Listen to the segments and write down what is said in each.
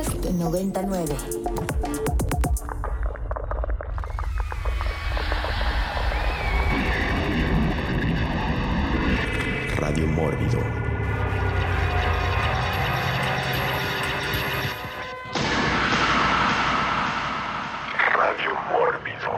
Podcast 99. Radio Mórbido. Radio Mórbido.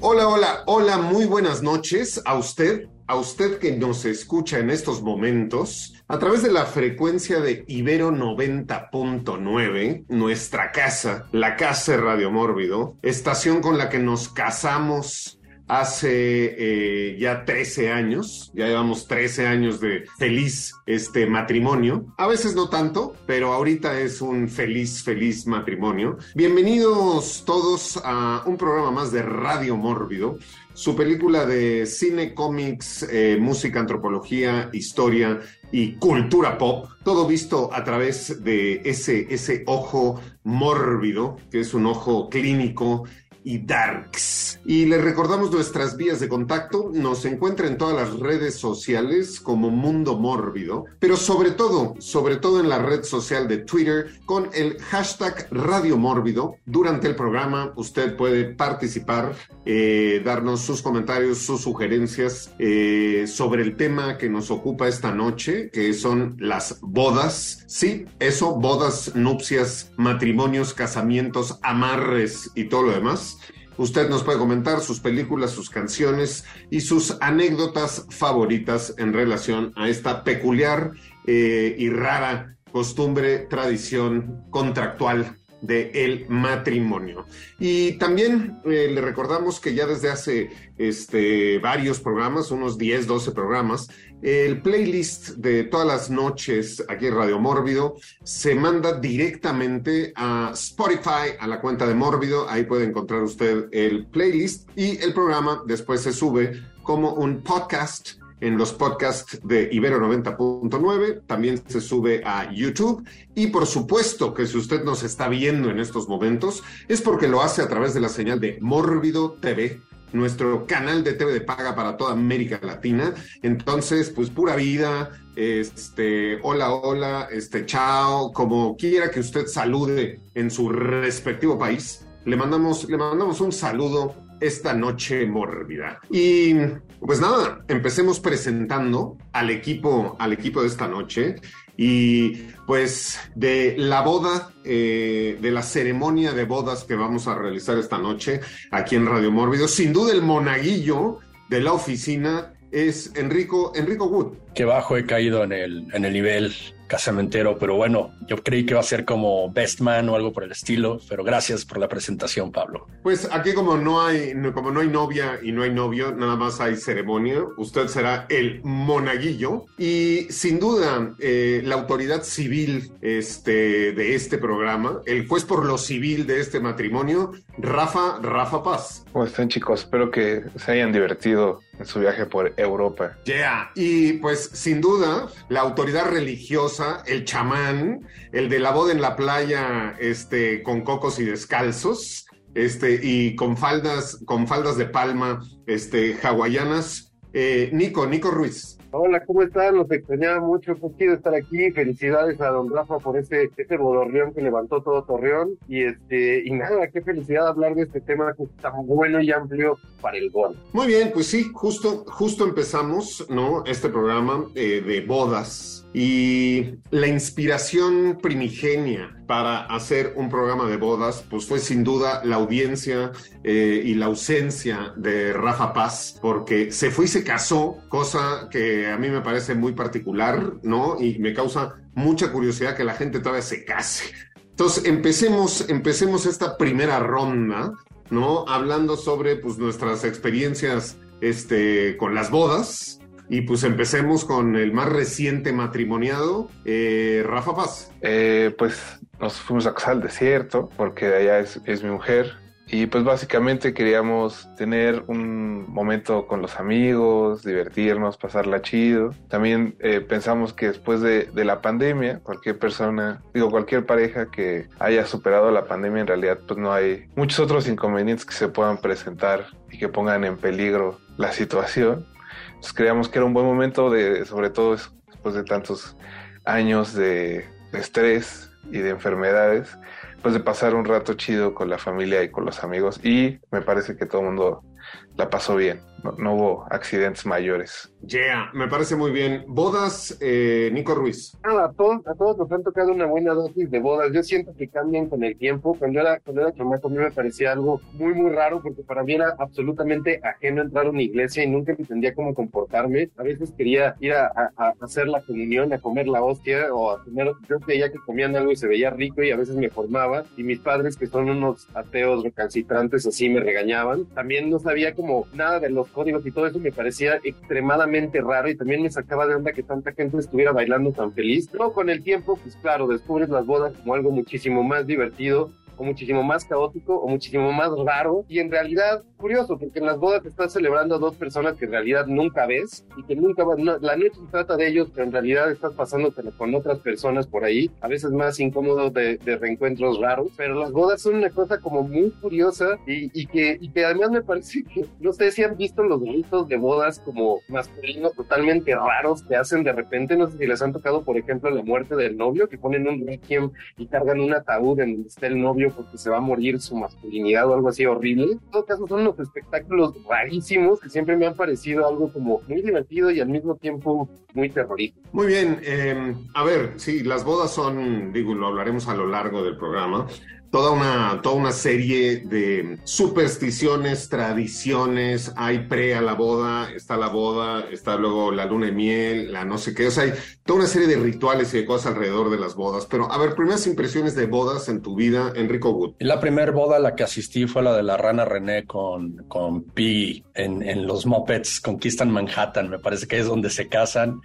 Hola, hola, hola, muy buenas noches a usted, a usted que nos escucha en estos momentos a través de la frecuencia de Ibero 90.9, nuestra casa, la casa de Radio Mórbido, estación con la que nos casamos hace eh, ya 13 años, ya llevamos 13 años de feliz este matrimonio, a veces no tanto, pero ahorita es un feliz, feliz matrimonio. Bienvenidos todos a un programa más de Radio Mórbido, su película de cine, cómics, eh, música, antropología, historia y cultura pop, todo visto a través de ese, ese ojo mórbido, que es un ojo clínico y darks. Y les recordamos nuestras vías de contacto. Nos encuentra en todas las redes sociales como Mundo Mórbido, pero sobre todo, sobre todo en la red social de Twitter con el hashtag Radio Mórbido. Durante el programa usted puede participar, eh, darnos sus comentarios, sus sugerencias eh, sobre el tema que nos ocupa esta noche, que son las bodas. Sí, eso, bodas, nupcias, matrimonios, casamientos, amarres y todo lo demás. Usted nos puede comentar sus películas, sus canciones y sus anécdotas favoritas en relación a esta peculiar eh, y rara costumbre, tradición contractual de el matrimonio. Y también eh, le recordamos que ya desde hace este, varios programas, unos 10, 12 programas, el playlist de todas las noches aquí en Radio Mórbido se manda directamente a Spotify, a la cuenta de Mórbido. Ahí puede encontrar usted el playlist y el programa después se sube como un podcast en los podcasts de Ibero 90.9, también se sube a YouTube. Y por supuesto que si usted nos está viendo en estos momentos es porque lo hace a través de la señal de Mórbido TV, nuestro canal de TV de paga para toda América Latina. Entonces, pues pura vida, este, hola, hola, este, chao, como quiera que usted salude en su respectivo país. Le mandamos, le mandamos un saludo esta noche mórbida. Y pues nada, empecemos presentando al equipo, al equipo de esta noche. Y pues de la boda, eh, de la ceremonia de bodas que vamos a realizar esta noche aquí en Radio Mórbido, sin duda el monaguillo de la oficina es Enrico, Enrico Wood. Que bajo he caído en el, en el nivel casamentero, pero bueno, yo creí que iba a ser como Best Man o algo por el estilo, pero gracias por la presentación, Pablo. Pues aquí como no hay, como no hay novia y no hay novio, nada más hay ceremonia, usted será el monaguillo y sin duda eh, la autoridad civil este, de este programa, el juez por lo civil de este matrimonio, Rafa, Rafa Paz. ¿Cómo están chicos? Espero que se hayan divertido en su viaje por Europa. Yeah, y pues sin duda la autoridad religiosa el chamán, el de la boda en la playa, este, con cocos y descalzos, este, y con faldas, con faldas de palma, este, hawaianas. Eh, Nico, Nico Ruiz. Hola, ¿cómo están? Los extrañaba mucho, pues quiero estar aquí. Felicidades a don Rafa por ese, ese bodorrión que levantó todo Torreón. Y este, y nada, qué felicidad hablar de este tema tan bueno y amplio para el gol. Muy bien, pues sí, justo, justo empezamos, ¿no? Este programa eh, de bodas. Y la inspiración primigenia para hacer un programa de bodas, pues fue sin duda la audiencia eh, y la ausencia de Rafa Paz, porque se fue y se casó, cosa que a mí me parece muy particular, ¿no? Y me causa mucha curiosidad que la gente todavía se case. Entonces, empecemos, empecemos esta primera ronda, ¿no? Hablando sobre pues, nuestras experiencias este, con las bodas, y pues empecemos con el más reciente matrimoniado, eh, Rafa Paz. Eh, pues nos fuimos a casar al desierto, porque allá es, es, mi mujer. Y pues básicamente queríamos tener un momento con los amigos, divertirnos, pasarla chido. También eh, pensamos que después de, de, la pandemia, cualquier persona, digo, cualquier pareja que haya superado la pandemia, en realidad pues no hay muchos otros inconvenientes que se puedan presentar y que pongan en peligro la situación. Entonces creíamos que era un buen momento de, sobre todo después de tantos años de, de estrés y de enfermedades, pues de pasar un rato chido con la familia y con los amigos. Y me parece que todo el mundo la pasó bien, no, no hubo accidentes mayores. Yeah, me parece muy bien. Bodas, eh, Nico Ruiz. Nada, a todos, a todos nos han tocado una buena dosis de bodas. Yo siento que cambian con el tiempo. Cuando era, cuando era chamaco a mí me parecía algo muy, muy raro porque para mí era absolutamente ajeno entrar a una iglesia y nunca entendía cómo comportarme. A veces quería ir a, a- a hacer la comunión, a comer la hostia o a comer, yo creía que comían algo y se veía rico y a veces me formaba y mis padres que son unos ateos recalcitrantes así me regañaban. También no sabía nada de los códigos y todo eso me parecía extremadamente raro y también me sacaba de onda que tanta gente estuviera bailando tan feliz. Pero con el tiempo, pues claro, descubres las bodas como algo muchísimo más divertido o muchísimo más caótico o muchísimo más raro y en realidad curioso porque en las bodas te estás celebrando a dos personas que en realidad nunca ves y que nunca van, no, la noche se trata de ellos pero en realidad estás pasándotela con otras personas por ahí a veces más incómodo de, de reencuentros raros pero las bodas son una cosa como muy curiosa y, y que, y que además me parece que no sé si han visto los ritos de bodas como masculinos totalmente raros que hacen de repente no sé si les han tocado por ejemplo la muerte del novio que ponen un requiem y cargan un ataúd en donde está el novio porque se va a morir su masculinidad o algo así horrible. En todo caso, son espectáculos rarísimos que siempre me han parecido algo como muy divertido y al mismo tiempo muy terrorífico. Muy bien, eh, a ver, sí, las bodas son, digo, lo hablaremos a lo largo del programa, toda una, toda una serie de supersticiones, tradiciones, hay pre a la boda, está la boda, está luego la luna de miel, la no sé qué, o sea, hay toda una serie de rituales y de cosas alrededor de las bodas, pero a ver, primeras impresiones de bodas en tu vida, Enrico Wood. La primera boda a la que asistí fue la de la rana René con, con Piggy en, en los Muppets Conquistan Manhattan. Me parece que es donde se casan.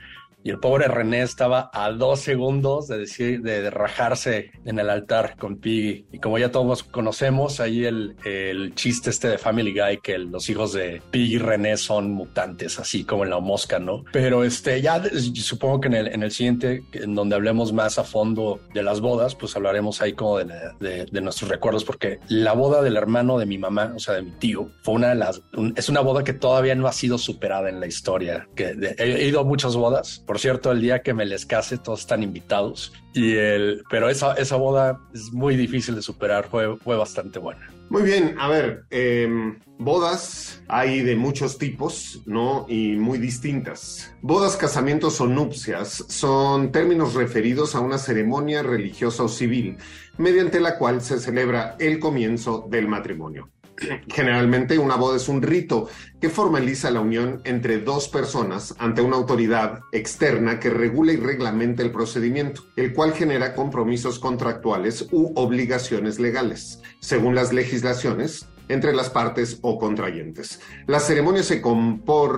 Y el pobre René estaba a dos segundos de decir, de, rajarse en el altar con Piggy. Y como ya todos conocemos, ahí el, el chiste este de Family Guy, que los hijos de Piggy y René son mutantes, así como en la mosca, ¿no? Pero este, ya supongo que en el, en el siguiente, en donde hablemos más a fondo de las bodas, pues hablaremos ahí como de, la- de, de nuestros recuerdos, porque la boda del hermano de mi mamá, o sea, de mi tío, fue una de las, un- es una boda que todavía no ha sido superada en la historia. Que de- he, he ido a muchas bodas, por cierto, el día que me les case, todos están invitados, y el, pero esa, esa boda es muy difícil de superar, fue, fue bastante buena. Muy bien, a ver, eh, bodas hay de muchos tipos, ¿no? Y muy distintas. Bodas, casamientos o nupcias son términos referidos a una ceremonia religiosa o civil mediante la cual se celebra el comienzo del matrimonio. Generalmente una boda es un rito que formaliza la unión entre dos personas ante una autoridad externa que regula y reglamente el procedimiento, el cual genera compromisos contractuales u obligaciones legales, según las legislaciones entre las partes o contrayentes. La ceremonia se,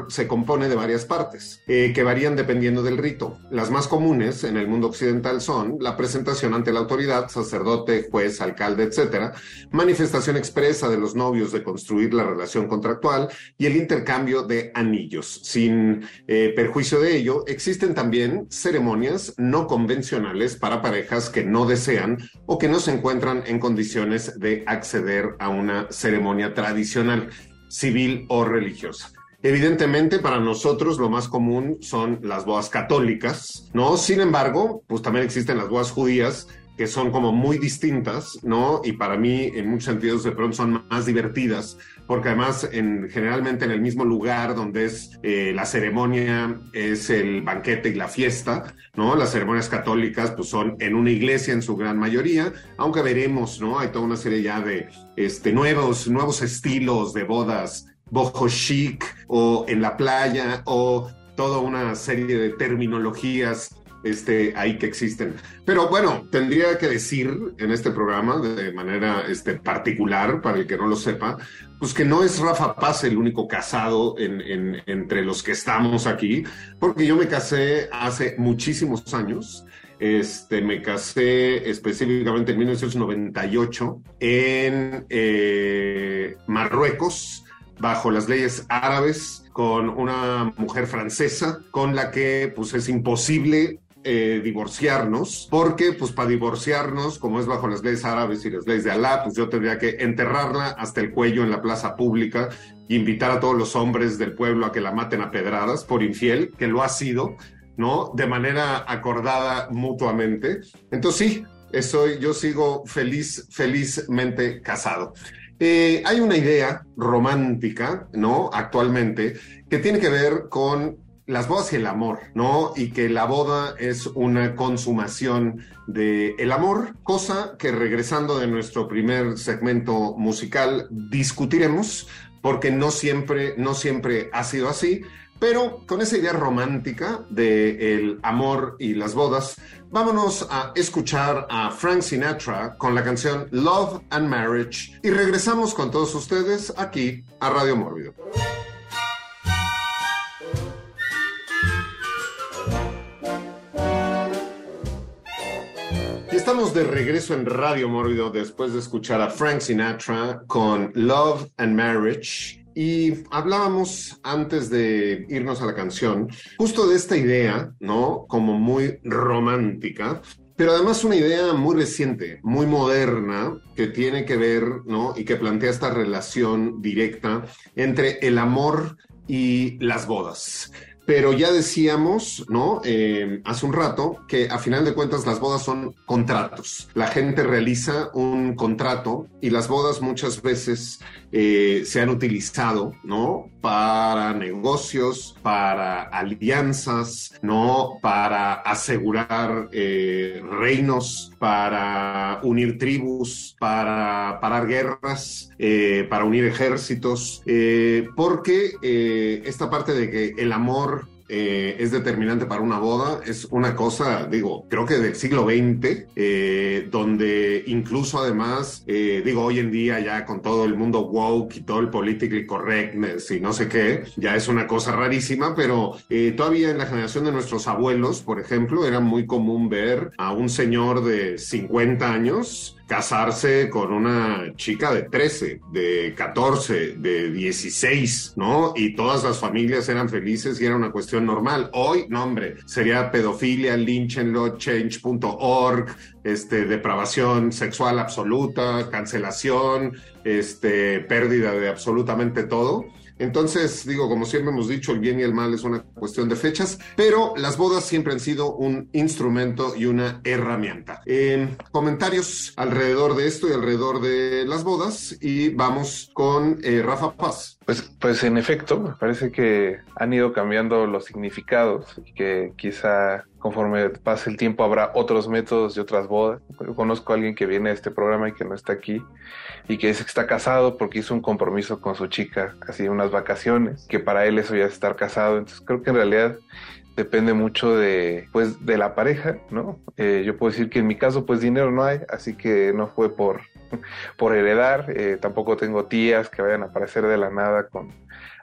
se compone de varias partes, eh, que varían dependiendo del rito. Las más comunes en el mundo occidental son la presentación ante la autoridad, sacerdote, juez, alcalde, etcétera, manifestación expresa de los novios de construir la relación contractual y el intercambio de anillos. Sin eh, perjuicio de ello, existen también ceremonias no convencionales para parejas que no desean o que no se encuentran en condiciones de acceder a una ceremonia tradicional, civil o religiosa. Evidentemente, para nosotros lo más común son las bodas católicas, ¿no? Sin embargo, pues también existen las bodas judías que son como muy distintas, ¿no? Y para mí, en muchos sentidos, de pronto son más divertidas, porque además, en, generalmente en el mismo lugar donde es eh, la ceremonia, es el banquete y la fiesta, ¿no? Las ceremonias católicas, pues son en una iglesia en su gran mayoría, aunque veremos, ¿no? Hay toda una serie ya de este, nuevos, nuevos estilos de bodas, boho chic, o en la playa, o toda una serie de terminologías este, ahí que existen. Pero bueno, tendría que decir en este programa de manera este, particular, para el que no lo sepa, pues que no es Rafa Paz el único casado en, en, entre los que estamos aquí, porque yo me casé hace muchísimos años. Este, me casé específicamente en 1998 en eh, Marruecos, bajo las leyes árabes, con una mujer francesa, con la que pues es imposible eh, divorciarnos, porque pues para divorciarnos, como es bajo las leyes árabes y las leyes de Alá, pues yo tendría que enterrarla hasta el cuello en la plaza pública invitar a todos los hombres del pueblo a que la maten a pedradas por infiel, que lo ha sido, ¿no? De manera acordada mutuamente. Entonces sí, estoy, yo sigo feliz, felizmente casado. Eh, hay una idea romántica, ¿no? Actualmente, que tiene que ver con las bodas y el amor, ¿no? Y que la boda es una consumación del el amor, cosa que regresando de nuestro primer segmento musical discutiremos, porque no siempre, no siempre ha sido así, pero con esa idea romántica de el amor y las bodas, vámonos a escuchar a Frank Sinatra con la canción Love and Marriage y regresamos con todos ustedes aquí a Radio Mórbido. Estamos de regreso en Radio Mórbido después de escuchar a Frank Sinatra con Love and Marriage. Y hablábamos antes de irnos a la canción justo de esta idea, ¿no? Como muy romántica, pero además una idea muy reciente, muy moderna, que tiene que ver, ¿no? Y que plantea esta relación directa entre el amor y las bodas. Pero ya decíamos, ¿no? Eh, hace un rato que a final de cuentas las bodas son contratos. La gente realiza un contrato y las bodas muchas veces eh, se han utilizado, ¿no? Para negocios, para alianzas, ¿no? Para asegurar eh, reinos, para unir tribus, para parar guerras, para unir ejércitos, porque esta parte de que el amor eh, es determinante para una boda, es una cosa, digo, creo que del siglo XX, eh, donde incluso además, eh, digo, hoy en día ya con todo el mundo woke y todo el politically correctness y no sé qué, ya es una cosa rarísima, pero todavía en la generación de nuestros abuelos, por ejemplo, era muy común ver a un señor de 50 años casarse con una chica de 13, de 14, de 16, ¿no? Y todas las familias eran felices y era una cuestión normal. Hoy, no, hombre, sería pedofilia, lynchenlo, change.org, este, depravación sexual absoluta, cancelación, este, pérdida de absolutamente todo. Entonces, digo, como siempre hemos dicho, el bien y el mal es una cuestión de fechas, pero las bodas siempre han sido un instrumento y una herramienta. Eh, comentarios alrededor de esto y alrededor de las bodas y vamos con eh, Rafa Paz. Pues, pues en efecto, me parece que han ido cambiando los significados y que quizá conforme pase el tiempo habrá otros métodos y otras bodas. Yo conozco a alguien que viene a este programa y que no está aquí y que dice que está casado porque hizo un compromiso con su chica, así unas vacaciones, que para él eso ya es estar casado. Entonces creo que en realidad depende mucho de pues de la pareja, ¿no? Eh, yo puedo decir que en mi caso pues dinero no hay, así que no fue por por heredar, eh, tampoco tengo tías que vayan a aparecer de la nada con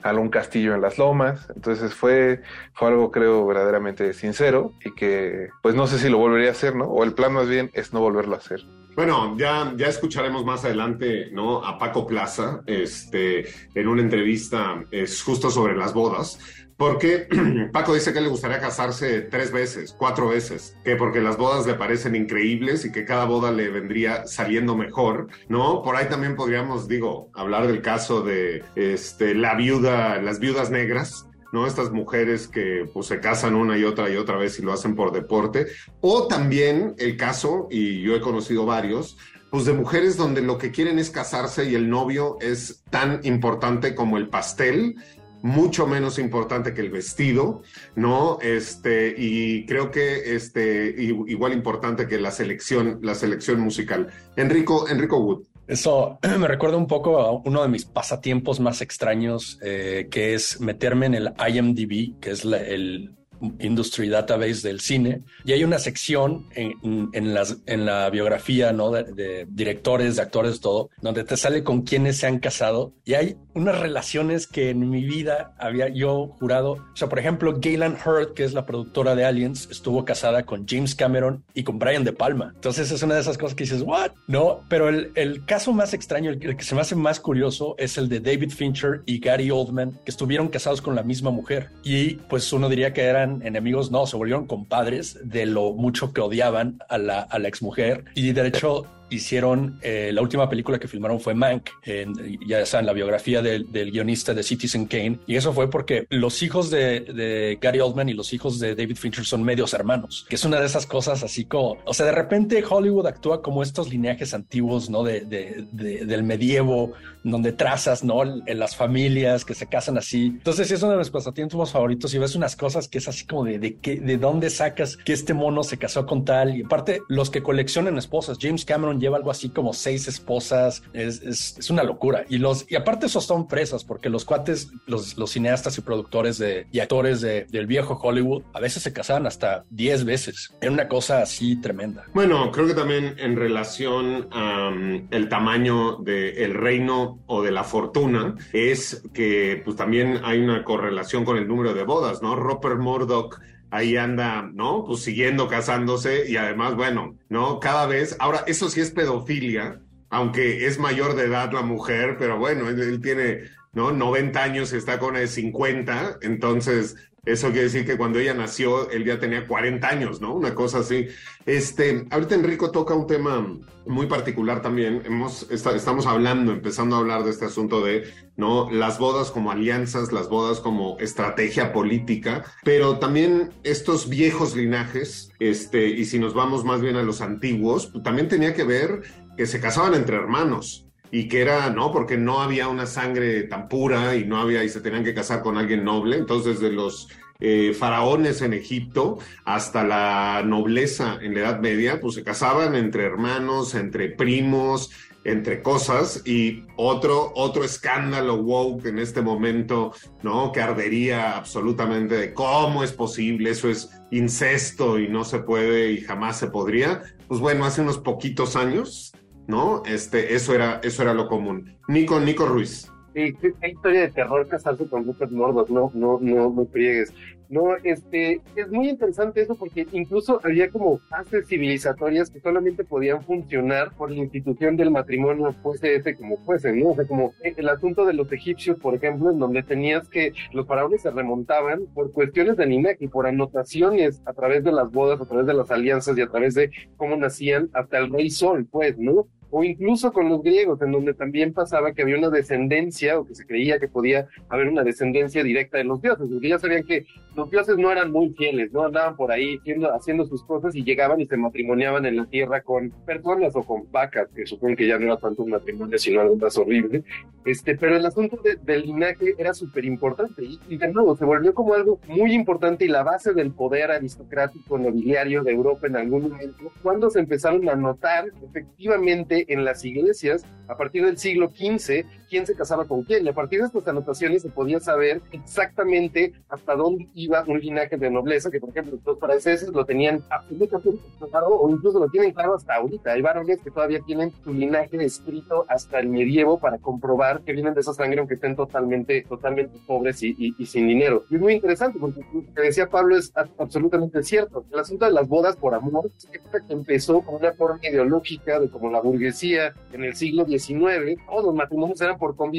algún castillo en las lomas, entonces fue, fue algo creo verdaderamente sincero y que pues no sé si lo volvería a hacer, ¿no? O el plan más bien es no volverlo a hacer. Bueno, ya, ya escucharemos más adelante, ¿no? A Paco Plaza, este, en una entrevista es justo sobre las bodas, porque Paco dice que le gustaría casarse tres veces, cuatro veces, que porque las bodas le parecen increíbles y que cada boda le vendría saliendo mejor, ¿no? Por ahí también podríamos, digo, hablar del caso de este, la viuda, las viudas negras, ¿no? Estas mujeres que pues, se casan una y otra y otra vez y lo hacen por deporte. O también el caso, y yo he conocido varios, pues de mujeres donde lo que quieren es casarse y el novio es tan importante como el pastel mucho menos importante que el vestido, ¿no? Este, y creo que este, igual importante que la selección, la selección musical. Enrico, Enrico Wood. Eso me recuerda un poco a uno de mis pasatiempos más extraños, eh, que es meterme en el IMDb, que es la, el Industry Database del cine, y hay una sección en, en, las, en la biografía ¿no? De, de, directores, de actores, todo, donde te sale con quienes se han casado, y hay unas relaciones que en mi vida había yo jurado. O sea, por ejemplo, Gaylan Hurd, que es la productora de Aliens, estuvo casada con James Cameron y con Brian De Palma. Entonces es una de esas cosas que dices, ¿what? No, pero el, el caso más extraño, el, el que se me hace más curioso, es el de David Fincher y Gary Oldman, que estuvieron casados con la misma mujer. Y pues uno diría que eran enemigos, no, se volvieron compadres de lo mucho que odiaban a la, a la exmujer. Y de hecho, hicieron, eh, la última película que filmaron fue Mank, en, ya saben, la biografía del, del, guionista de Citizen Kane, y eso fue porque los hijos de, de, Gary Oldman y los hijos de David Fincher son medios hermanos, que es una de esas cosas así como, o sea, de repente Hollywood actúa como estos lineajes antiguos, ¿no? De, de del medievo, donde trazas, ¿no? En las familias que se casan así. Entonces, es uno de mis pasatiempos favoritos y ves unas cosas que es así como de, de, qué, de dónde sacas que este mono se casó con tal, y aparte, los que coleccionan esposas, James Cameron lleva algo así como seis esposas. Es, es, una locura. Y los, y aparte esos son presas, porque los cuates, los, los cineastas y productores de, y actores de, del viejo Hollywood, a veces se casaban hasta diez veces. Era una cosa así tremenda. Bueno, creo que también en relación a um, el tamaño del reino o de la fortuna, es que pues también hay una correlación con el número de bodas, ¿no? Robert Murdoch ahí anda, ¿no? Pues siguiendo casándose y además, bueno, ¿no? Cada vez, ahora, eso sí es pedofilia, aunque es mayor de edad la mujer, pero bueno, él, tiene, ¿no? 90 años y está con el 50, entonces eso quiere decir que cuando ella nació, él ya tenía 40 años, ¿no? Una cosa así. Este, ahorita Enrico toca un tema muy particular también. Estamos hablando, empezando a hablar de este asunto de, ¿no? Las bodas como alianzas, las bodas como estrategia política, pero también estos viejos linajes, este, y si nos vamos más bien a los antiguos, también tenía que ver que se casaban entre hermanos y que era, ¿no? Porque no había una sangre tan pura y no había, y se tenían que casar con alguien noble. Entonces, de los eh, faraones en Egipto hasta la nobleza en la Edad Media, pues se casaban entre hermanos, entre primos, entre cosas y otro, otro escándalo woke en este momento, ¿no? Que ardería absolutamente de cómo es posible, eso es incesto y no se puede y jamás se podría. Pues bueno, hace unos poquitos años ¿no? Este, eso era, eso era lo común. Nico, Nico Ruiz. Sí, qué historia de terror casarse con Rupert Murdoch, no, no, no, no friegues. No, este, es muy interesante eso porque incluso había como fases civilizatorias que solamente podían funcionar por la institución del matrimonio, fuese ese como fuese, ¿no? O sea, como el asunto de los egipcios, por ejemplo, en donde tenías que los faraones se remontaban por cuestiones de linaje y por anotaciones a través de las bodas, a través de las alianzas y a través de cómo nacían hasta el rey sol, pues, ¿no? o incluso con los griegos, en donde también pasaba que había una descendencia, o que se creía que podía haber una descendencia directa de los dioses, porque ya sabían que los dioses no eran muy fieles, no andaban por ahí haciendo, haciendo sus cosas y llegaban y se matrimoniaban en la tierra con personas o con vacas, que supongo que ya no era tanto un matrimonio, sino algo más horrible. Este, pero el asunto de, del linaje era súper importante y, y, de nuevo se volvió como algo muy importante y la base del poder aristocrático nobiliario de Europa en algún momento, cuando se empezaron a notar efectivamente en las iglesias a partir del siglo XV quién se casaba con quién. Y a partir de estas anotaciones se podía saber exactamente hasta dónde iba un linaje de nobleza, que por ejemplo los franceses lo tenían absolutamente claro, o incluso lo tienen claro hasta ahorita. Hay varones que todavía tienen su linaje escrito hasta el medievo para comprobar que vienen de esa sangre, aunque estén totalmente, totalmente pobres y, y, y sin dinero. Y es muy interesante porque lo que decía Pablo es absolutamente cierto. El asunto de las bodas por amor que empezó con una forma ideológica de como la burguesía en el siglo XIX, todos los matrimonios eran por con,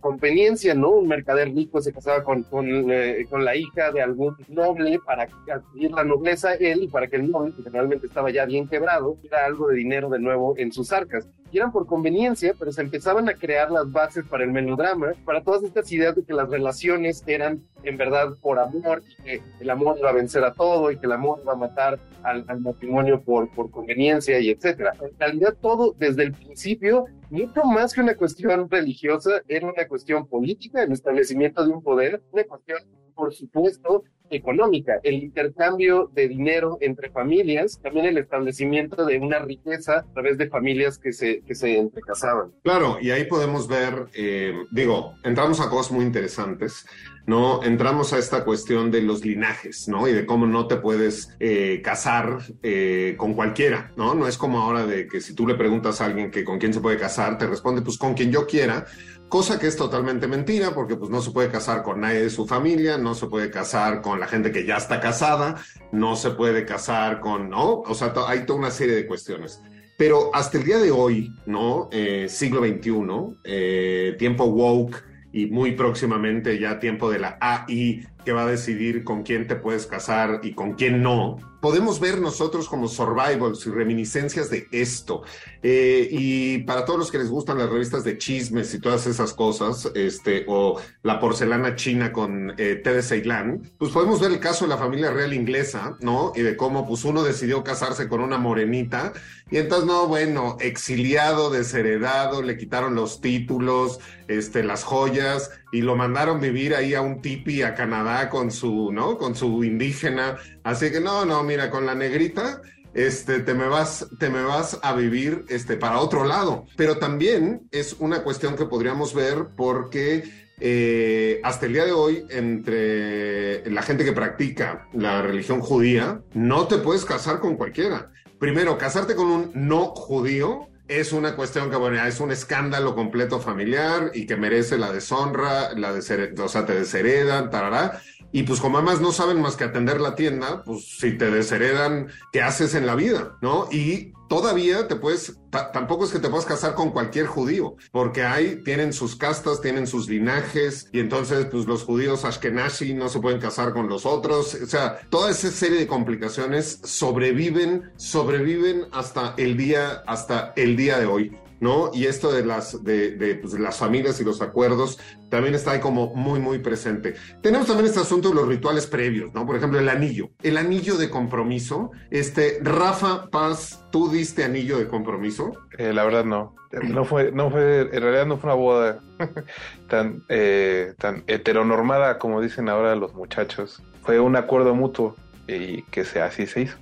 conveniencia, ¿no? Un mercader rico se casaba con, con, eh, con, la hija de algún noble para adquirir la nobleza él y para que el noble, que generalmente estaba ya bien quebrado, era algo de dinero de nuevo en sus arcas. Y eran por conveniencia, pero se empezaban a crear las bases para el melodrama, para todas estas ideas de que las relaciones eran en verdad por amor y que el amor iba a vencer a todo y que el amor iba a matar al, al matrimonio por, por conveniencia y etcétera. En realidad todo desde el principio mucho más que una cuestión religiosa, era una cuestión política, el establecimiento de un poder, una cuestión, por supuesto, económica, el intercambio de dinero entre familias, también el establecimiento de una riqueza a través de familias que se, que se entrecasaban. Claro, y ahí podemos ver, eh, digo, entramos a cosas muy interesantes. ¿No? Entramos a esta cuestión de los linajes, ¿no? Y de cómo no te puedes eh, casar eh, con cualquiera, ¿no? No es como ahora de que si tú le preguntas a alguien que con quién se puede casar, te responde pues con quien yo quiera, cosa que es totalmente mentira porque pues no se puede casar con nadie de su familia, no se puede casar con la gente que ya está casada, no se puede casar con, ¿no? O sea, hay toda una serie de cuestiones. Pero hasta el día de hoy, ¿no? Eh, siglo XXI, tiempo woke, y muy próximamente ya tiempo de la AI que va a decidir con quién te puedes casar y con quién no. Podemos ver nosotros como survivals y reminiscencias de esto. Eh, y para todos los que les gustan las revistas de chismes y todas esas cosas, este, o la porcelana china con eh, té de Ceilán, pues podemos ver el caso de la familia real inglesa, ¿no? Y de cómo pues uno decidió casarse con una morenita y entonces, no, bueno, exiliado, desheredado, le quitaron los títulos, este, las joyas y lo mandaron vivir ahí a un tipi a Canadá con su, ¿no? Con su indígena. Así que no, no, mira, con la negrita, este, te me vas, te me vas a vivir, este, para otro lado. Pero también es una cuestión que podríamos ver porque eh, hasta el día de hoy, entre la gente que practica la religión judía, no te puedes casar con cualquiera primero, casarte con un no judío es una cuestión que, bueno, es un escándalo completo familiar y que merece la deshonra, la de o sea, te desheredan, tarará. Y pues como además no saben más que atender la tienda, pues si te desheredan, ¿qué haces en la vida? ¿No? Y todavía te puedes, tampoco es que te puedas casar con cualquier judío, porque hay, tienen sus castas, tienen sus linajes, y entonces pues los judíos ashkenazi no se pueden casar con los otros, o sea, toda esa serie de complicaciones sobreviven, sobreviven hasta el día, hasta el día de hoy. ¿No? Y esto de las, de, de, pues, las familias y los acuerdos también está ahí como muy, muy presente. Tenemos también este asunto de los rituales previos, ¿no? Por ejemplo, el anillo. El anillo de compromiso. Este, Rafa Paz, ¿tú diste anillo de compromiso? Eh, la verdad no. No fue, no fue, en realidad no fue una boda tan, eh, tan heteronormada como dicen ahora los muchachos. Fue un acuerdo mutuo y que se, así se hizo.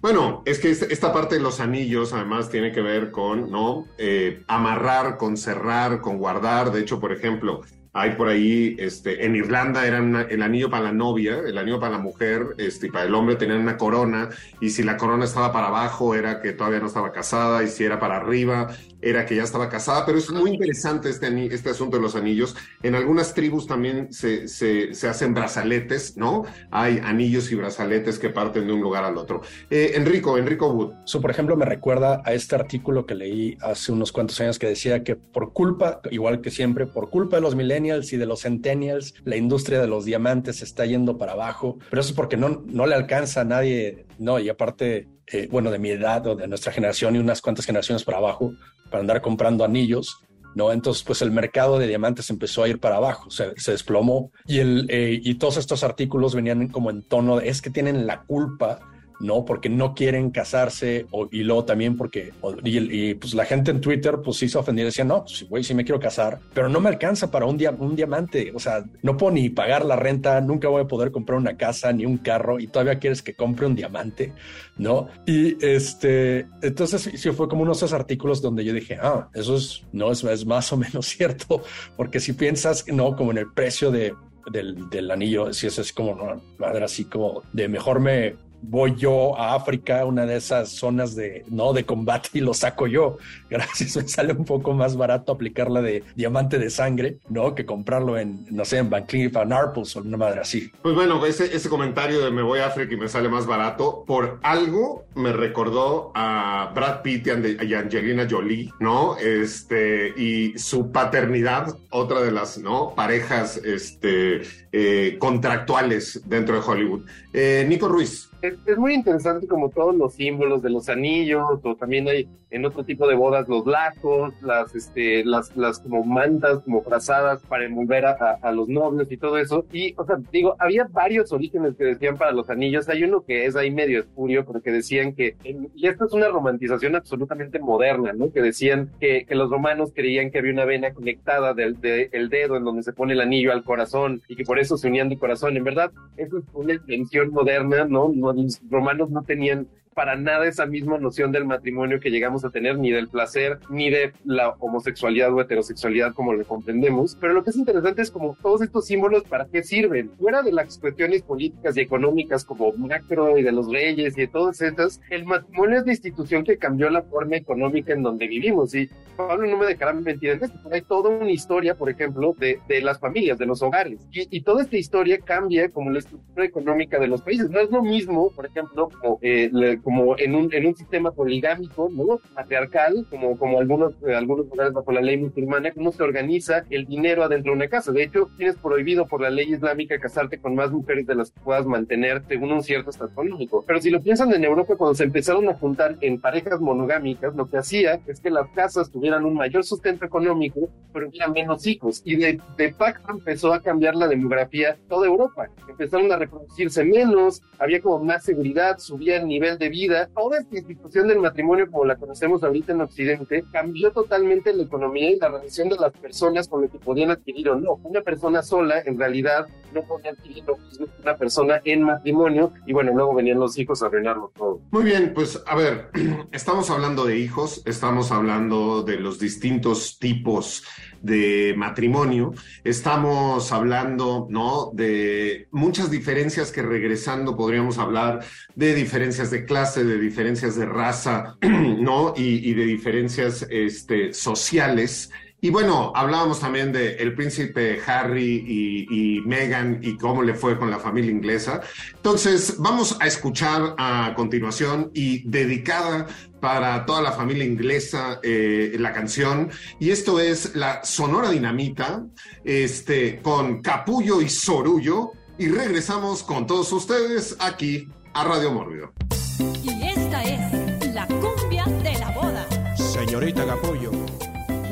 Bueno, es que esta parte de los anillos además tiene que ver con, ¿no? Eh, amarrar, con cerrar, con guardar. De hecho, por ejemplo, hay por ahí, este, en Irlanda era el anillo para la novia, el anillo para la mujer, este, para el hombre tenían una corona, y si la corona estaba para abajo era que todavía no estaba casada, y si era para arriba era que ya estaba casada, pero es muy interesante este, este asunto de los anillos. En algunas tribus también se, se, hacen brazaletes, ¿no? Hay anillos y brazaletes que parten de un lugar al otro. Eh, Enrico, Enrico Wood. Eso, por ejemplo, me recuerda a este artículo que leí hace unos cuantos años que decía que por culpa, igual que siempre, por culpa de los millennials y de los centennials, la industria de los diamantes está yendo para abajo, pero eso es porque no, no le alcanza a nadie, no, y aparte, eh, bueno, de mi edad o de nuestra generación y unas cuantas generaciones para abajo, para andar comprando anillos, ¿no? Entonces, pues el mercado de diamantes empezó a ir para abajo, se, desplomó y, el, eh, y todos estos artículos venían como en tono de, es que tienen la culpa ¿no? Porque no quieren casarse o, y luego también porque, y, pues la gente en Twitter pues sí se ofendía y decía, no, pues güey, sí me quiero casar, pero no me alcanza para un, diamante, o sea, no puedo ni pagar la renta, nunca voy a poder comprar una casa ni un carro y todavía quieres que compre un diamante, ¿no? Y este, entonces sí fue como uno de esos artículos donde yo dije, ah, eso es, no, es, es más o menos cierto, porque si piensas, no, como en el precio de, del, anillo, si eso es como, no, madre, así como de mejor me voy yo a África, una de esas zonas de, no, de combate y lo saco yo. Gracias, me sale un poco más barato aplicarla de diamante de sangre, ¿no? Que comprarlo en, no sé, en Van Cleef, Arpels o una madre así. Pues bueno, ese, ese comentario de me voy a África y me sale más barato, por algo me recordó a Brad Pitt y Angelina Jolie, ¿no? Este, y su paternidad, otra de las, ¿no? Parejas, este, eh, contractuales dentro de Hollywood. Eh, Nico Ruiz es, muy interesante como todos los símbolos de los anillos, o también hay en otro tipo de bodas los lazos, las, este, las, las como mantas, como frazadas para envolver a, a, los nobles y todo eso. Y, o sea, digo, había varios orígenes que decían para los anillos. Hay uno que es ahí medio espurio, porque decían que, y esto es una romantización absolutamente moderna, ¿no? Que decían que, que los romanos creían que había una vena conectada del de, el dedo en donde se pone el anillo al corazón y que por eso se unían de corazón. En verdad, eso es una invención moderna, ¿no? los romanos no tenían para nada esa misma noción del matrimonio que llegamos a tener, ni del placer, ni de la homosexualidad o heterosexualidad como lo comprendemos. Pero lo que es interesante es como todos estos símbolos, ¿para qué sirven? Fuera de las cuestiones políticas y económicas como macro y de los reyes y de todas estas, el matrimonio es la institución que cambió la forma económica en donde vivimos. Y Pablo no me dejará mentir en esto, pero hay toda una historia, por ejemplo, de, de las familias, de los hogares. Y, y, toda esta historia cambia como la estructura económica de los países. No es lo mismo, por ejemplo, como eh, como en un, en un sistema poligámico, ¿no? Patriarcal, como, como algunos, eh, algunos lugares bajo la ley musulmana, cómo se organiza el dinero adentro de una casa. De hecho, tienes prohibido por la ley islámica casarte con más mujeres de las que puedas mantener según un cierto estado económico. Pero si lo piensan en Europa, cuando se empezaron a juntar en parejas monogámicas, lo que hacía es que las casas tuvieran un mayor sustento económico, pero hubiera menos hijos. Y de, de empezó a cambiar la demografía toda Europa. Empezaron a reproducirse menos, había como más seguridad, subía el nivel de vida. Toda esta institución del matrimonio, como la conocemos ahorita en Occidente, cambió totalmente la economía y la relación de las personas con lo que podían adquirir o no. Una persona sola, en realidad, no podía adquirir lo mismo que una persona en matrimonio. Y bueno, luego venían los hijos a arruinarlo todo. Muy bien, pues a ver, estamos hablando de hijos, estamos hablando de los distintos tipos de matrimonio. Estamos hablando, ¿no? De muchas diferencias que regresando podríamos hablar de diferencias de clase, de diferencias de raza, ¿no? Y, de diferencias este, sociales. Y bueno, hablábamos también de el príncipe Harry y, y, Meghan y cómo le fue con la familia inglesa. Entonces, vamos a escuchar a continuación y dedicada para toda la familia inglesa eh, la canción. Y esto es la Sonora Dinamita, este, con Capullo y Sorullo. Y regresamos con todos ustedes aquí a Radio Mórbido. Y esta es la cumbia de la boda. Señorita Capullo.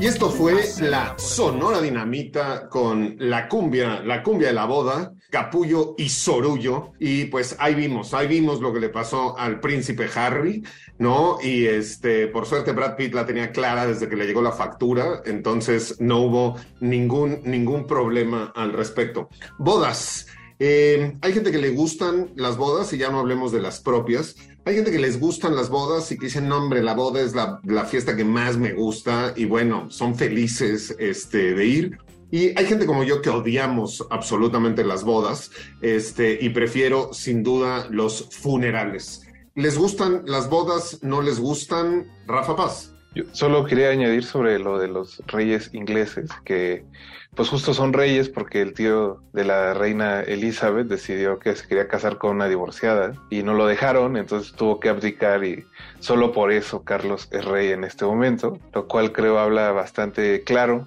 Y esto fue la Sonora Dinamita con la cumbia, la cumbia de la boda, Capullo y Sorullo. Y pues ahí vimos, ahí vimos lo que le pasó al príncipe Harry, ¿no? Y este, por suerte Brad Pitt la tenía clara desde que le llegó la factura, entonces no hubo ningún, ningún problema al respecto. Bodas. Eh, hay gente que le gustan las bodas y ya no hablemos de las propias. Hay gente que les gustan las bodas y que dicen, no, hombre, la boda es la, la fiesta que más me gusta y bueno, son felices este, de ir. Y hay gente como yo que odiamos absolutamente las bodas este, y prefiero sin duda los funerales. ¿Les gustan las bodas? ¿No les gustan? Rafa Paz. Yo solo quería añadir sobre lo de los reyes ingleses, que pues justo son reyes porque el tío de la reina Elizabeth decidió que se quería casar con una divorciada y no lo dejaron, entonces tuvo que abdicar y solo por eso Carlos es rey en este momento, lo cual creo habla bastante claro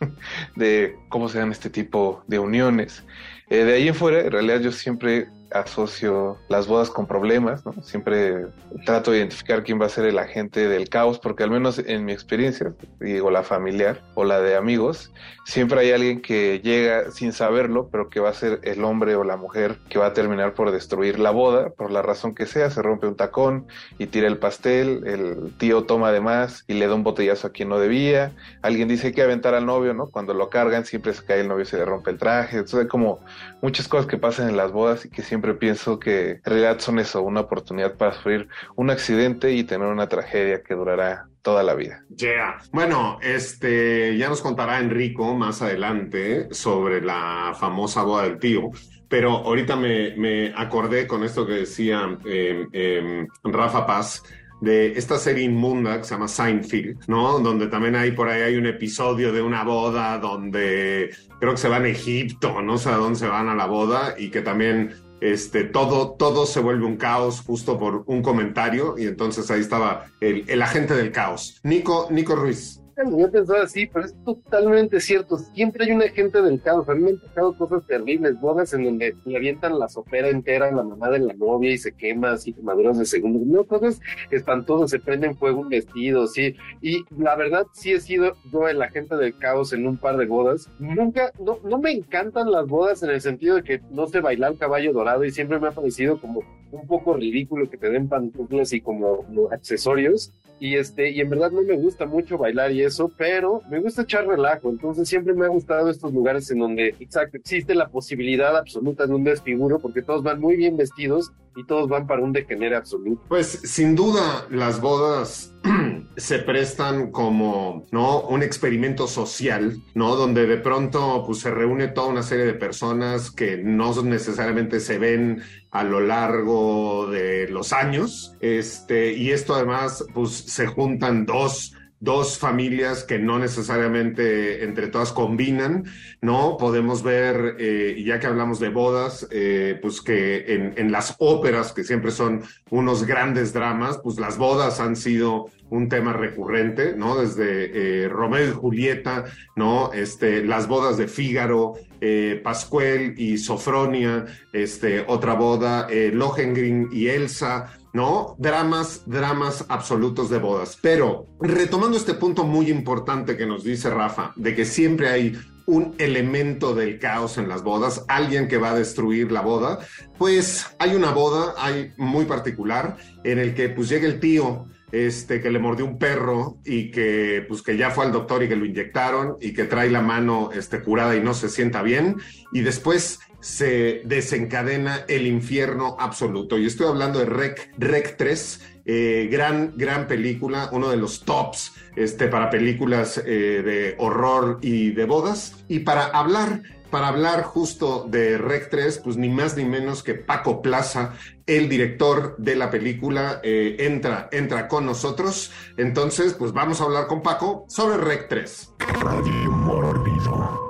de cómo se dan este tipo de uniones. Eh, de ahí en fuera, en realidad yo siempre asocio las bodas con problemas, ¿no? Siempre trato de identificar quién va a ser el agente del caos, porque al menos en mi experiencia, digo la familiar o la de amigos, siempre hay alguien que llega sin saberlo, pero que va a ser el hombre o la mujer que va a terminar por destruir la boda, por la razón que sea, se rompe un tacón y tira el pastel, el tío toma de más y le da un botellazo a quien no debía, alguien dice que aventar al novio, ¿no? Cuando lo cargan siempre se cae el novio y se le rompe el traje, entonces como muchas cosas que pasan en las bodas y que siempre pienso que en realidad son eso, una oportunidad para sufrir un accidente y tener una tragedia que durará toda la vida. Yeah. Bueno, este ya nos contará Enrico más adelante sobre la famosa boda del tío. Pero ahorita me, me acordé con esto que decía eh, eh, Rafa Paz, de esta serie inmunda que se llama Seinfeld, ¿no? Donde también hay por ahí hay un episodio de una boda donde creo que se van a Egipto, no sé a dónde se van a la boda y que también este, todo, todo se vuelve un caos justo por un comentario y entonces ahí estaba el, el agente del caos. Nico, Nico Ruiz. Yo pensaba así, pero es totalmente cierto. Siempre hay un agente del caos. A mí me han tocado cosas terribles, bodas en donde le avientan la sopera entera a la mamá de la novia y se quema así quemaduras de segundo. No, cosas espantosas, se prende en fuego un vestido, sí. Y la verdad, sí he sido yo el agente del caos en un par de bodas. Nunca, no, no me encantan las bodas en el sentido de que no sé bailar caballo dorado y siempre me ha parecido como un poco ridículo que te den pantuflas y como, accesorios y este y en verdad no me gusta mucho bailar y eso, pero me gusta echar relajo, entonces siempre me ha gustado estos lugares en donde exacto existe la posibilidad absoluta de un desfiguro porque todos van muy bien vestidos y todos van para un degenere absoluto. Pues sin duda las bodas se prestan como no un experimento social, ¿no? Donde de pronto pues se reúne toda una serie de personas que no necesariamente se ven a lo largo de los años, este y esto además pues se juntan dos dos familias que no necesariamente entre todas combinan, ¿no? Podemos ver, eh, ya que hablamos de bodas, eh, pues que en, las óperas, que siempre son unos grandes dramas, pues las bodas han sido un tema recurrente, ¿no? Desde eh, Romeo y Julieta, ¿no? Este, las bodas de Fígaro, eh, Pascuel y Sofronia, este, otra boda, Lohengrin y Elsa, ¿no? Dramas, dramas absolutos de bodas. Pero retomando este punto muy importante que nos dice Rafa, de que siempre hay un elemento del caos en las bodas, alguien que va a destruir la boda, pues hay una boda, hay muy particular, en el que pues llega el tío, este, que le mordió un perro y que, pues, que ya fue al doctor y que lo inyectaron y que trae la mano este, curada y no se sienta bien. Y después se desencadena el infierno absoluto. Y estoy hablando de Rec, Rec 3, eh, gran, gran película, uno de los tops este, para películas eh, de horror y de bodas. Y para hablar para hablar justo de Rec 3, pues ni más ni menos que Paco Plaza, el director de la película, eh, entra, entra con nosotros. Entonces, pues vamos a hablar con Paco sobre Rec 3. Radio Mórbido.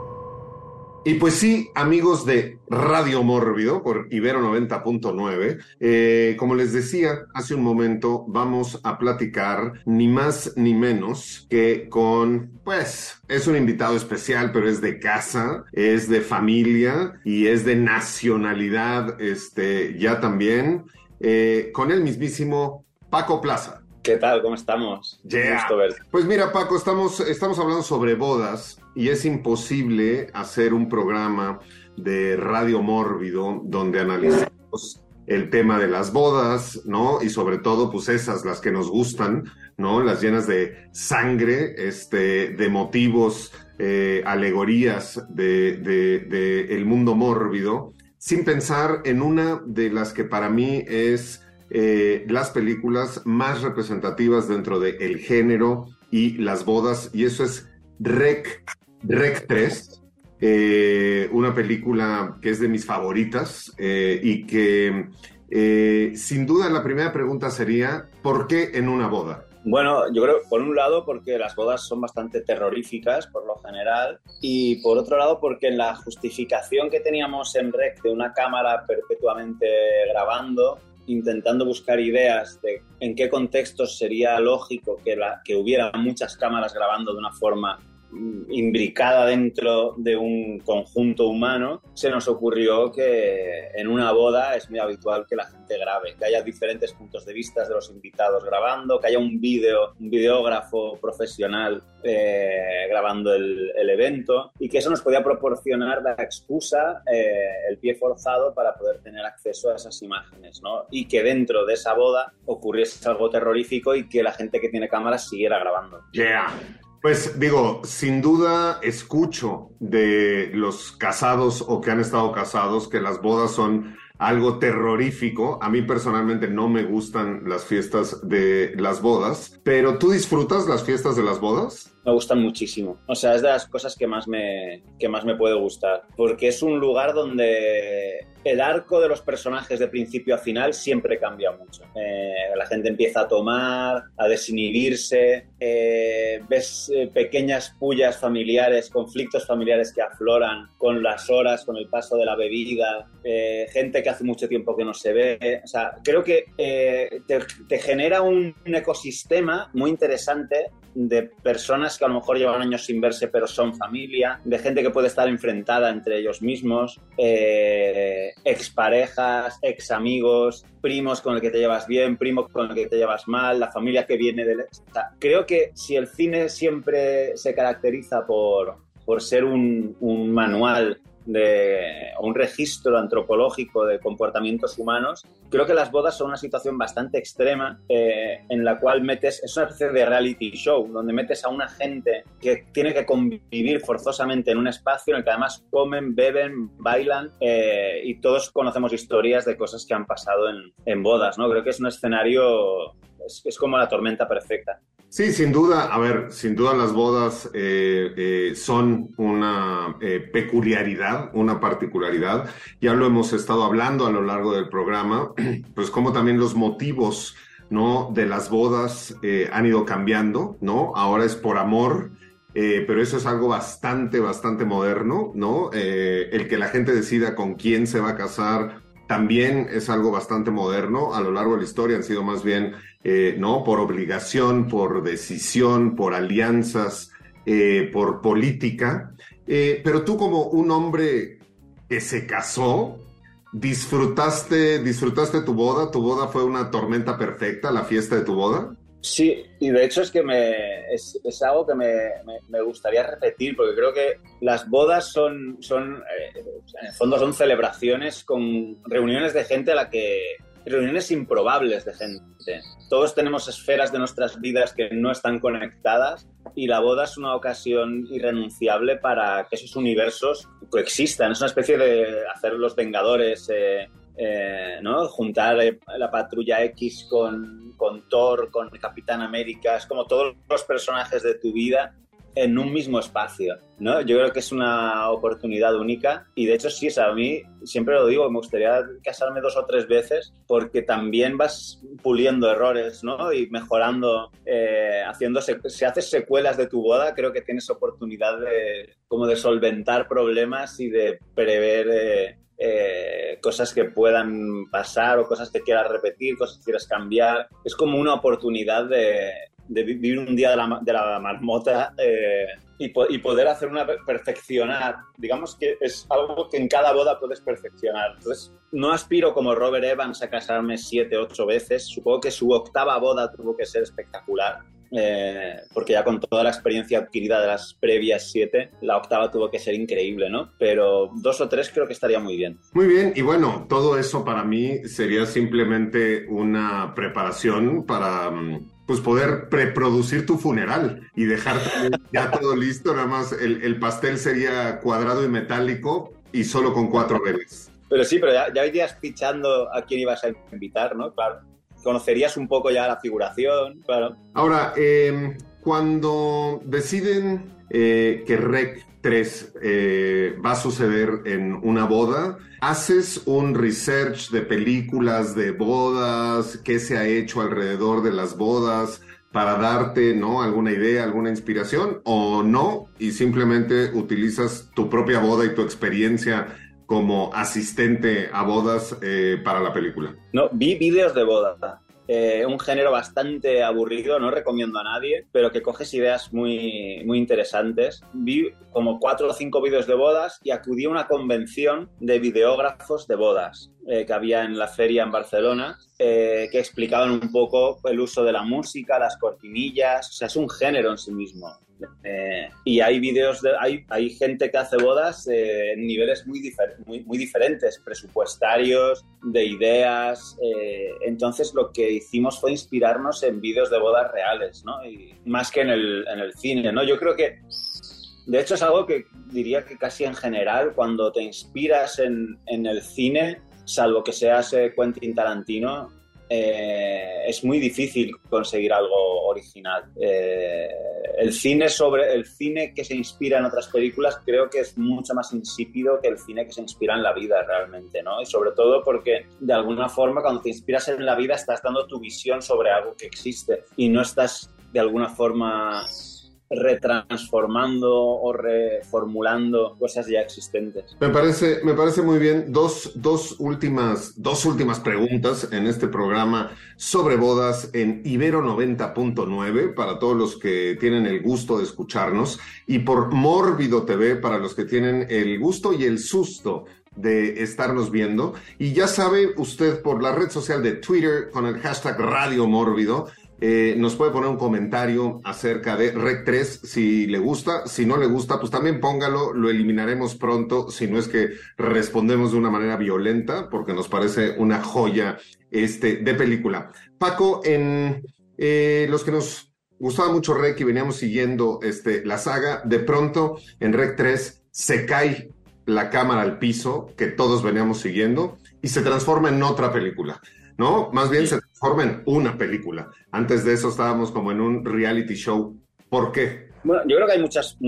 Y pues sí, amigos de Radio Mórbido por Ibero 90.9, eh, como les decía hace un momento, vamos a platicar ni más ni menos que con, pues, es un invitado especial, pero es de casa, es de familia y es de nacionalidad, este, ya también, eh, con el mismísimo Paco Plaza. ¿Qué tal? ¿Cómo estamos? Yeah. Gusto verte. Pues mira, Paco, estamos, estamos hablando sobre bodas y es imposible hacer un programa de radio mórbido donde analicemos el tema de las bodas, ¿no? Y sobre todo, pues esas, las que nos gustan, ¿no? Las llenas de sangre, este, de motivos, eh, alegorías de, de, el mundo mórbido, sin pensar en una de las que para mí es eh, las películas más representativas dentro del el género y las bodas, y eso es Rec, Rec 3, eh, una película que es de mis favoritas eh, y que eh, sin duda la primera pregunta sería, ¿por qué en una boda? Bueno, yo creo, por un lado, porque las bodas son bastante terroríficas por lo general, y por otro lado, porque en la justificación que teníamos en REC de una cámara perpetuamente grabando, intentando buscar ideas de en qué contextos sería lógico que, hubiera muchas cámaras grabando de una forma imbricada dentro de un conjunto humano, se nos ocurrió que en una boda es muy habitual que la gente grabe, que haya diferentes puntos de vista de los invitados grabando, que haya un vídeo, un videógrafo profesional eh, grabando el, evento y que eso nos podía proporcionar la excusa, eh, el pie forzado para poder tener acceso a esas imágenes. Y que dentro de esa boda ocurriese algo terrorífico y que la gente que tiene cámaras siguiera grabando. Yeah. Pues digo, sin duda escucho de los casados o que han estado casados que las bodas son algo terrorífico. A mí personalmente no me gustan las fiestas de las bodas, pero ¿tú disfrutas las fiestas de las bodas? Me gustan muchísimo. O sea, es de las cosas que más me, que más me puede gustar. Porque es un lugar donde el arco de los personajes de principio a final siempre cambia mucho. Eh, la gente empieza a tomar, a desinhibirse, eh, ves eh, pequeñas pullas familiares, conflictos familiares que afloran con las horas, con el paso de la bebida, gente que hace mucho tiempo que no se ve. O sea, creo que te, genera un ecosistema muy interesante de personas que a lo mejor llevan años sin verse pero son familia, de gente que puede estar enfrentada entre ellos mismos, eh, exparejas, ex amigos, primos con el que te llevas bien, primos con el que te llevas mal, la familia que viene del... Creo que si el cine siempre se caracteriza por, por ser un, un manual de un registro antropológico de comportamientos humanos, creo que las bodas son una situación bastante extrema eh, en la cual metes, es una especie de reality show, donde metes a una gente que tiene que convivir forzosamente en un espacio en el que además comen, beben, bailan eh, y todos conocemos historias de cosas que han pasado en, en bodas, ¿no? Creo que es un escenario, es, es como la tormenta perfecta. Sí, sin duda, a ver, sin duda las bodas eh, eh, son una eh, peculiaridad, una particularidad. Ya lo hemos estado hablando a lo largo del programa, pues como también los motivos ¿no? De las bodas han ido cambiando, ¿no? Ahora es por amor, pero eso es algo bastante, bastante moderno, ¿no? El que la gente decida con quién se va a casar también es algo bastante moderno. A lo largo de la historia han sido más bien, ¿no? Por obligación, por decisión, por alianzas, por política. pero tú como un hombre que se casó, ¿Disfrutaste, disfrutaste tu boda? ¿Tu boda fue una tormenta perfecta, la fiesta de tu boda? Sí, y de hecho es que me, es algo que me, me, gustaría repetir, porque creo que las bodas son, son eh, en el fondo son celebraciones con reuniones de gente a la que, reuniones improbables de gente. Todos tenemos esferas de nuestras vidas que no están conectadas y la boda es una ocasión irrenunciable para que esos universos coexistan. Es una especie de hacer los Vengadores, eh, eh, ¿no? Juntar eh, la patrulla X con, con Thor, con Capitán América, es como todos los personajes de tu vida en un mismo espacio, ¿no? Yo creo que es una oportunidad única y de hecho sí, o a mí siempre lo digo, me gustaría casarme dos o tres veces porque también vas puliendo errores, ¿no? Y mejorando, eh, haciendo, si haces secuelas de tu boda, creo que tienes oportunidad de, como de solventar problemas y de prever... Eh, eh, cosas que puedan pasar o cosas que quieras repetir, cosas que quieras cambiar. Es como una oportunidad de, de vivir un día de la, de la marmota eh, y, poder hacer una perfeccionar. Digamos que es algo que en cada boda puedes perfeccionar. Entonces, no aspiro como Robert Evans a casarme siete, ocho veces. Supongo que su octava boda tuvo que ser espectacular. Eh, porque ya con toda la experiencia adquirida de las previas siete, la octava tuvo que ser increíble, ¿no? Pero dos o tres creo que estaría muy bien. Muy bien, y bueno, todo eso para mí sería simplemente una preparación para mm, pues poder preproducir tu funeral y dejar ya todo listo, nada más el, el, pastel sería cuadrado y metálico y solo con cuatro velas. Pero sí, pero ya, ya irías fichando a quién ibas a invitar, ¿no? Claro. Conocerías un poco ya la figuración, claro. Ahora, eh, cuando deciden eh, que Rec 3 eh, va a suceder en una boda, ¿haces un research de películas de bodas? ¿Qué se ha hecho alrededor de las bodas? para darte ¿no? alguna idea, alguna inspiración o no, y simplemente utilizas tu propia boda y tu experiencia como asistente a bodas eh, para la película. No, vi vídeos de boda. Eh, un género bastante aburrido, no recomiendo a nadie, pero que coges ideas muy, muy interesantes. Vi como cuatro o cinco vídeos de bodas y acudí a una convención de videógrafos de bodas eh, que había en la feria en Barcelona, eh, que explicaban un poco el uso de la música, las cortinillas, o sea, es un género en sí mismo. Eh, y hay vídeos, de, hay, hay gente que hace bodas eh, en niveles muy, muy, muy, diferentes, presupuestarios, de ideas. Eh, entonces lo que hicimos fue inspirarnos en vídeos de bodas reales, ¿no? Y más que en el, en el cine, ¿no? Yo creo que, de hecho, es algo que diría que casi en general, cuando te inspiras en, en el cine, salvo que seas Quentin Tarantino, eh, es muy difícil conseguir algo original. Eh, el cine sobre el cine que se inspira en otras películas creo que es mucho más insípido que el cine que se inspira en la vida realmente, ¿no? Y sobre todo porque de alguna forma cuando te inspiras en la vida estás dando tu visión sobre algo que existe y no estás de alguna forma retransformando o reformulando cosas ya existentes. Me parece, me parece muy bien. Dos, dos, últimas, dos últimas preguntas en este programa sobre bodas en Ibero 90.9 para todos los que tienen el gusto de escucharnos y por Mórbido TV para los que tienen el gusto y el susto de estarnos viendo. Y ya sabe usted por la red social de Twitter con el hashtag Radio Mórbido eh, nos puede poner un comentario acerca de Rec 3 si le gusta. Si no le gusta, pues también póngalo, lo eliminaremos pronto, si no es que respondemos de una manera violenta, porque nos parece una joya este, de película. Paco, en eh, los que nos gustaba mucho Rec y veníamos siguiendo este, la saga, de pronto en Rec 3 se cae la cámara al piso que todos veníamos siguiendo y se transforma en otra película. ¿No? Más bien se transforma en una película. Antes de eso estábamos como en un reality show. ¿Por qué? Bueno, yo creo que hay muchas,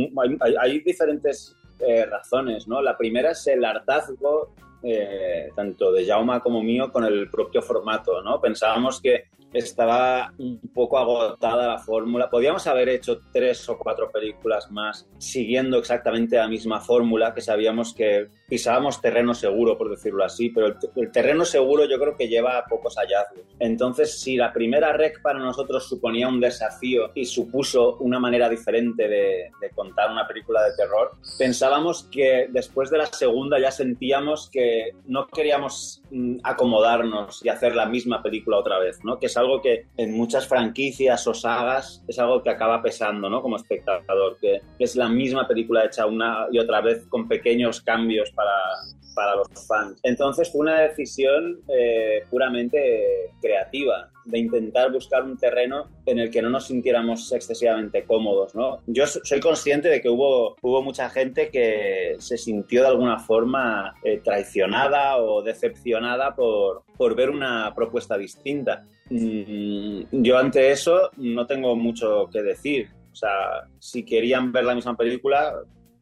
hay, diferentes eh, razones, ¿no? La primera es el hartazgo, eh, tanto de Jauma como mío, con el propio formato, ¿no? Pensábamos que estaba un poco agotada la fórmula. Podíamos haber hecho tres o cuatro películas más siguiendo exactamente la misma fórmula, que sabíamos que pisábamos terreno seguro, por decirlo así, pero el, el terreno seguro yo creo que lleva pocos hallazgos. Entonces, si la primera rec para nosotros suponía un desafío y supuso una manera diferente de, de contar una película de terror, pensábamos que después de la segunda ya sentíamos que no queríamos mm, acomodarnos y hacer la misma película otra vez, ¿no? Que es algo que en muchas franquicias o sagas es algo que acaba pesando, ¿no? Como espectador, que es la misma película hecha una y otra vez con pequeños cambios para, para los fans. Entonces fue una decisión eh, puramente creativa de intentar buscar un terreno en el que no nos sintiéramos excesivamente cómodos, ¿no? Yo soy consciente de que hubo, hubo mucha gente que se sintió de alguna forma eh, traicionada o decepcionada por, por ver una propuesta distinta. Mm, yo ante eso no tengo mucho que decir. O sea, si querían ver la misma película,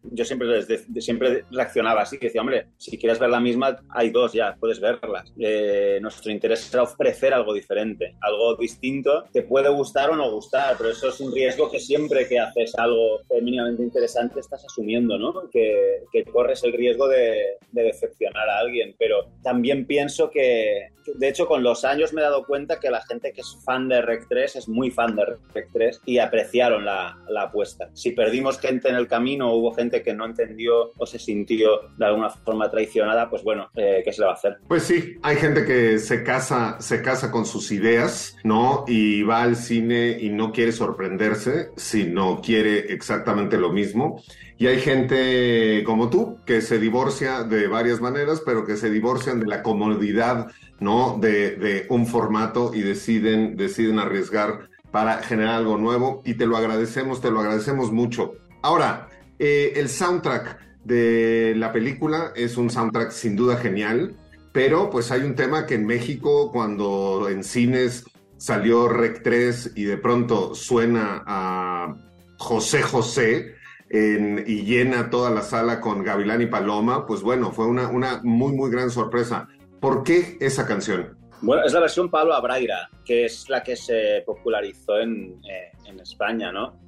yo siempre, les de- siempre reaccionaba así, que decía, hombre, si quieres ver la misma, hay dos ya, puedes verlas. Eh, nuestro interés era ofrecer algo diferente, algo distinto, que puede gustar o no gustar, pero eso es un riesgo que siempre que haces algo mínimamente interesante estás asumiendo, ¿no? Que, que corres el riesgo de, de decepcionar a alguien, pero también pienso que, que, de hecho, con los años me he dado cuenta que la gente que es fan de Rec 3 es muy fan de Rec 3 y apreciaron la, la apuesta. Si perdimos gente en el camino, hubo gente que no entendió o se sintió de alguna forma traicionada, pues bueno, eh, ¿qué se le va a hacer? Pues sí, hay gente que se casa, se casa con sus ideas, ¿no? Y va al cine y no quiere sorprenderse, sino quiere exactamente lo mismo. Y hay gente como tú que se divorcia de varias maneras, pero que se divorcian de la comodidad, ¿no? De, un formato y deciden, deciden arriesgar para generar algo nuevo. Y te lo agradecemos, te lo agradecemos mucho. Ahora, eh, el soundtrack de la película es un soundtrack sin duda genial, pero pues hay un tema que en México cuando en cines salió Rec 3 y de pronto suena a José José en- y llena toda la sala con Gavilán y Paloma, pues bueno, fue una, una muy muy gran sorpresa. ¿Por qué esa canción? Bueno, es la versión Pablo Abraira, que es la que se popularizó en, eh, en España, ¿no?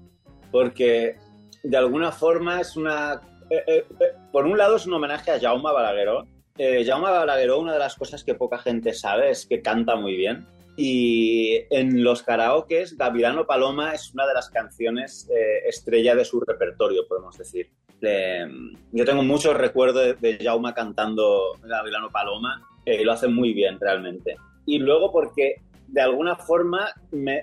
Porque de alguna forma es una... eh, eh, eh, por un lado es un homenaje a Jaume Balagueró. Eh, Jaume Balagueró, una de las cosas que poca gente sabe es que canta muy bien. Y en los karaokes, Gavilano Paloma es una de las canciones eh, estrella de su repertorio, podemos decir. Yo tengo muchos recuerdos de, de Jaume cantando Gavilano Paloma eh, lo hace muy bien realmente. Y luego porque de alguna forma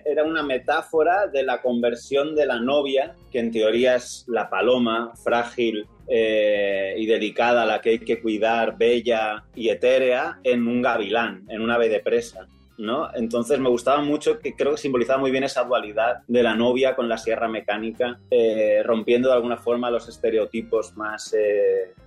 era una metáfora de la conversión de la novia, que en teoría es la paloma, frágil eh, y delicada, la que hay que cuidar, bella y etérea, en un gavilán, en un ave de presa. ¿no? Entonces me gustaba mucho que creo que simbolizaba muy bien esa dualidad de la novia con la sierra mecánica, eh, rompiendo de alguna forma los estereotipos más,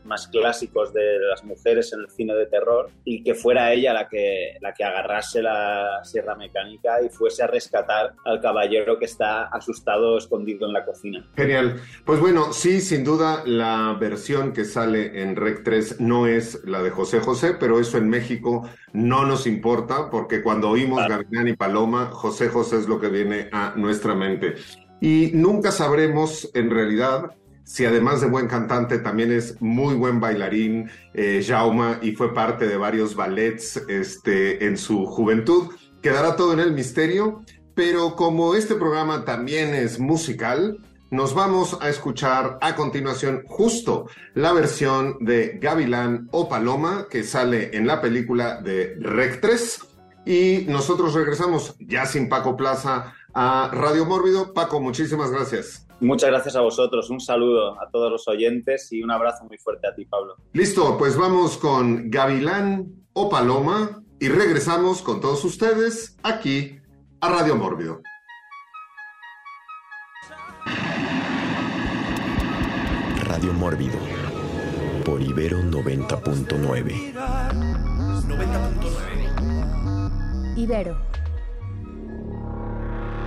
más clásicos de las mujeres en el cine de terror y que fuera ella la que, la que agarrase la sierra mecánica y fuese a rescatar al caballero que está asustado escondido en la cocina. Genial. Pues bueno, sí, sin duda la versión que sale en Rec 3 no es la de José José, pero eso en México no nos importa porque cuando oímos Gavilán y Paloma, José José es lo que viene a nuestra mente. Y nunca sabremos en realidad si además de buen cantante también es muy buen bailarín, eh, Jauma, y fue parte de varios ballets este, en su juventud. Quedará todo en el misterio, pero como este programa también es musical, nos vamos a escuchar a continuación justo la versión de Gavilán o Paloma que sale en la película de Rec 3 y nosotros regresamos ya sin Paco Plaza a Radio Mórbido. Paco, muchísimas gracias. Muchas gracias a vosotros, un saludo a todos los oyentes y un abrazo muy fuerte a ti, Pablo. Listo, pues vamos con Gavilán o Paloma y regresamos con todos ustedes aquí a Radio Mórbido. Radio Mórbido por Ibero 90.9. Ibero.